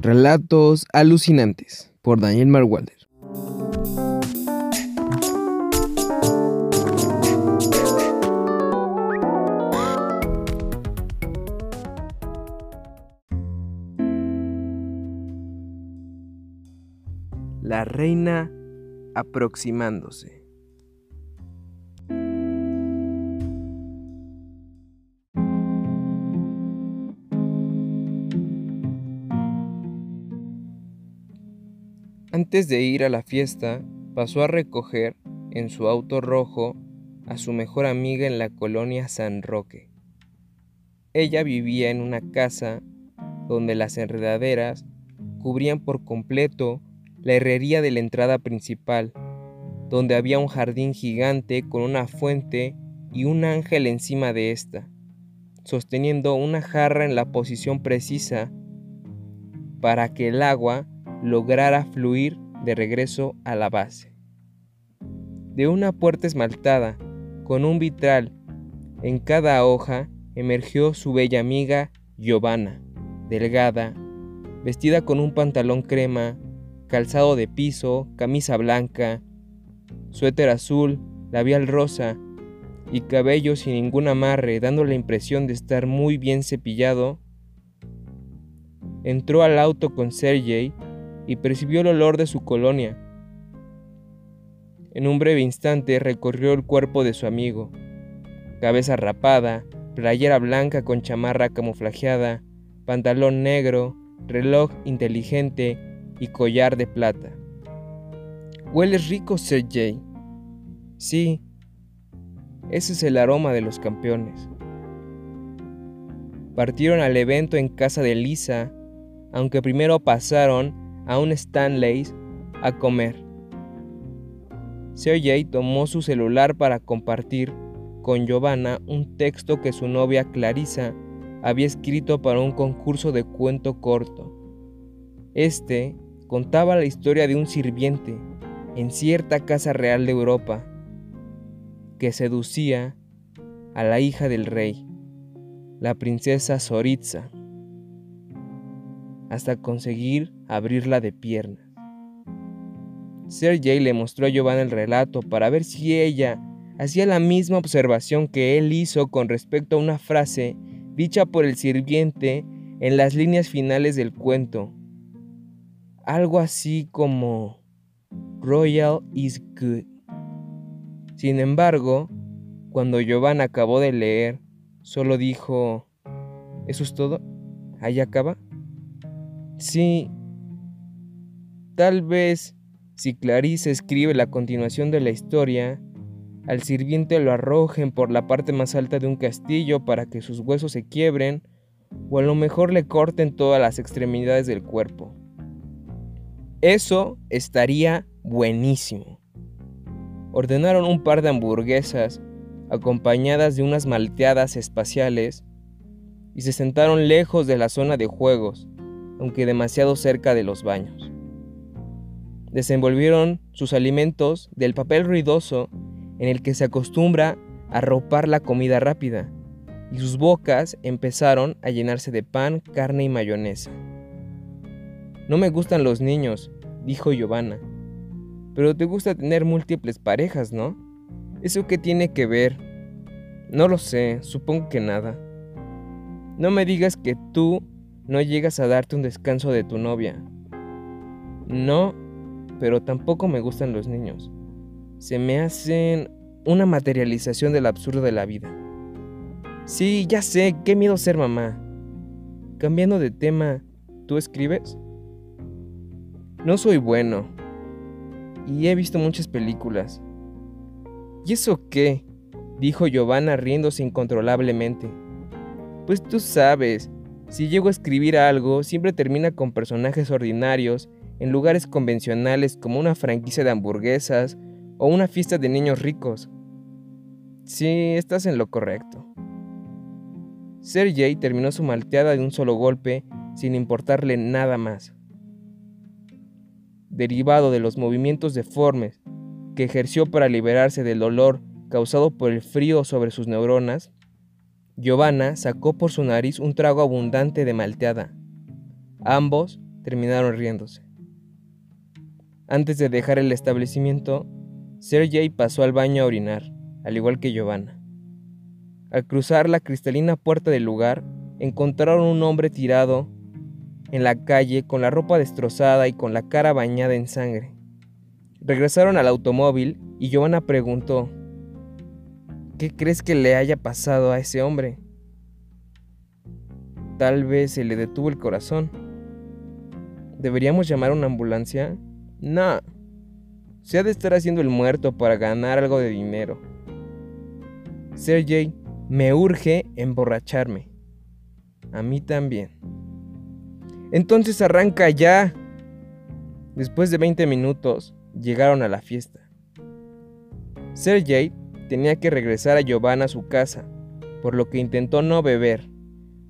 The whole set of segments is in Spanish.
Relatos alucinantes por Daniel Marwalder. La reina aproximándose. Antes de ir a la fiesta, pasó a recoger en su auto rojo a su mejor amiga en la colonia San Roque. Ella vivía en una casa donde las enredaderas cubrían por completo la herrería de la entrada principal, donde había un jardín gigante con una fuente y un ángel encima de ésta, sosteniendo una jarra en la posición precisa para que el agua lograra fluir de regreso a la base. De una puerta esmaltada, con un vitral en cada hoja, emergió su bella amiga Giovanna, delgada, vestida con un pantalón crema, calzado de piso, camisa blanca, suéter azul, labial rosa y cabello sin ningún amarre, dando la impresión de estar muy bien cepillado, entró al auto con Sergey y percibió el olor de su colonia. En un breve instante recorrió el cuerpo de su amigo. Cabeza rapada, playera blanca con chamarra camuflajeada, pantalón negro, reloj inteligente y collar de plata. Hueles rico, Sergey. Sí, ese es el aroma de los campeones. Partieron al evento en casa de Lisa, aunque primero pasaron a un Stanley's a comer. Sergey tomó su celular para compartir con Giovanna un texto que su novia Clarissa había escrito para un concurso de cuento corto. Este contaba la historia de un sirviente en cierta casa real de Europa que seducía a la hija del rey, la princesa Zoritza, hasta conseguir abrirla de piernas. Sergei le mostró a Giovanna el relato para ver si ella hacía la misma observación que él hizo con respecto a una frase dicha por el sirviente en las líneas finales del cuento algo así como Royal is good. Sin embargo, cuando Giovanna acabó de leer, solo dijo, ¿eso es todo? ¿Ahí acaba? Sí, tal vez si Clarice escribe la continuación de la historia, al sirviente lo arrojen por la parte más alta de un castillo para que sus huesos se quiebren, o a lo mejor le corten todas las extremidades del cuerpo. Eso estaría buenísimo. Ordenaron un par de hamburguesas acompañadas de unas malteadas espaciales y se sentaron lejos de la zona de juegos, aunque demasiado cerca de los baños. Desenvolvieron sus alimentos del papel ruidoso en el que se acostumbra a ropar la comida rápida, y sus bocas empezaron a llenarse de pan, carne y mayonesa. No me gustan los niños, dijo Giovanna. Pero te gusta tener múltiples parejas, ¿no? ¿Eso qué tiene que ver? No lo sé, supongo que nada. No me digas que tú no llegas a darte un descanso de tu novia. No, pero tampoco me gustan los niños. Se me hacen una materialización del absurdo de la vida. Sí, ya sé, qué miedo ser mamá. Cambiando de tema, ¿tú escribes? No soy bueno. Y he visto muchas películas. ¿Y eso qué? dijo Giovanna riéndose incontrolablemente. Pues tú sabes, si llego a escribir algo, siempre termina con personajes ordinarios en lugares convencionales como una franquicia de hamburguesas o una fiesta de niños ricos. Sí, estás en lo correcto. Sergey terminó su malteada de un solo golpe sin importarle nada más derivado de los movimientos deformes que ejerció para liberarse del dolor causado por el frío sobre sus neuronas, Giovanna sacó por su nariz un trago abundante de malteada. Ambos terminaron riéndose. Antes de dejar el establecimiento, Sergey pasó al baño a orinar, al igual que Giovanna. Al cruzar la cristalina puerta del lugar, encontraron un hombre tirado en la calle con la ropa destrozada y con la cara bañada en sangre. Regresaron al automóvil y Giovanna preguntó, ¿qué crees que le haya pasado a ese hombre? Tal vez se le detuvo el corazón. ¿Deberíamos llamar a una ambulancia? No. Se ha de estar haciendo el muerto para ganar algo de dinero. Sergey, me urge emborracharme. A mí también. Entonces arranca ya. Después de 20 minutos, llegaron a la fiesta. Sergey tenía que regresar a Giovanna a su casa, por lo que intentó no beber,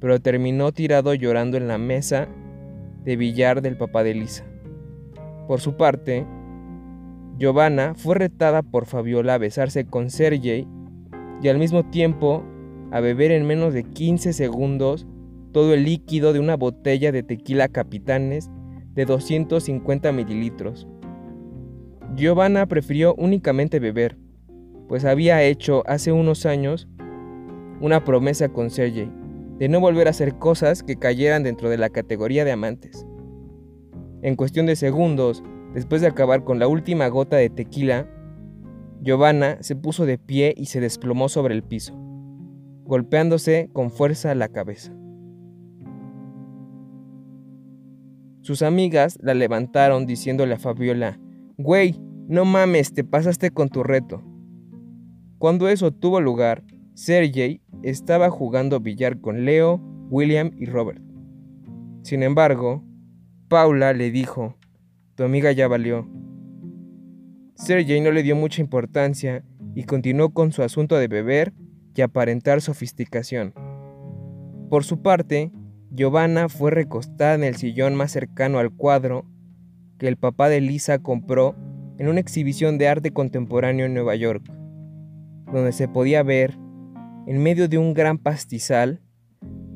pero terminó tirado llorando en la mesa de billar del papá de Lisa. Por su parte, Giovanna fue retada por Fabiola a besarse con Sergey y al mismo tiempo a beber en menos de 15 segundos todo el líquido de una botella de tequila Capitanes de 250 mililitros. Giovanna prefirió únicamente beber, pues había hecho hace unos años una promesa con Sergey de no volver a hacer cosas que cayeran dentro de la categoría de amantes. En cuestión de segundos, después de acabar con la última gota de tequila, Giovanna se puso de pie y se desplomó sobre el piso, golpeándose con fuerza la cabeza. Sus amigas la levantaron diciéndole a Fabiola, Güey, no mames, te pasaste con tu reto. Cuando eso tuvo lugar, Sergey estaba jugando billar con Leo, William y Robert. Sin embargo, Paula le dijo, tu amiga ya valió. Sergey no le dio mucha importancia y continuó con su asunto de beber y aparentar sofisticación. Por su parte, Giovanna fue recostada en el sillón más cercano al cuadro que el papá de Lisa compró en una exhibición de arte contemporáneo en Nueva York, donde se podía ver, en medio de un gran pastizal,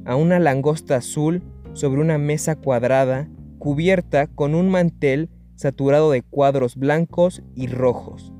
a una langosta azul sobre una mesa cuadrada cubierta con un mantel saturado de cuadros blancos y rojos.